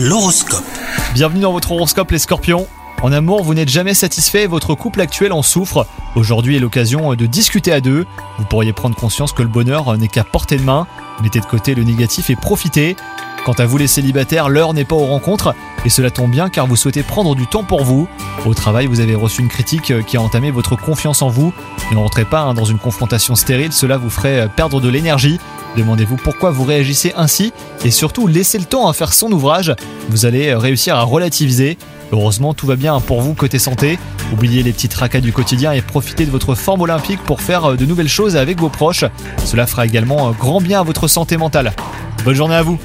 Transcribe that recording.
L'horoscope. Bienvenue dans votre horoscope les scorpions. En amour, vous n'êtes jamais satisfait et votre couple actuel en souffre. Aujourd'hui est l'occasion de discuter à deux. Vous pourriez prendre conscience que le bonheur n'est qu'à portée de main. Mettez de côté le négatif et profitez. Quant à vous les célibataires, l'heure n'est pas aux rencontres et cela tombe bien car vous souhaitez prendre du temps pour vous. Au travail, vous avez reçu une critique qui a entamé votre confiance en vous. Ne rentrez pas hein, dans une confrontation stérile, cela vous ferait perdre de l'énergie. Demandez-vous pourquoi vous réagissez ainsi et surtout laissez le temps à faire son ouvrage. Vous allez réussir à relativiser. Heureusement, tout va bien pour vous côté santé. Oubliez les petits tracas du quotidien et profitez de votre forme olympique pour faire de nouvelles choses avec vos proches. Cela fera également grand bien à votre santé mentale. Bonne journée à vous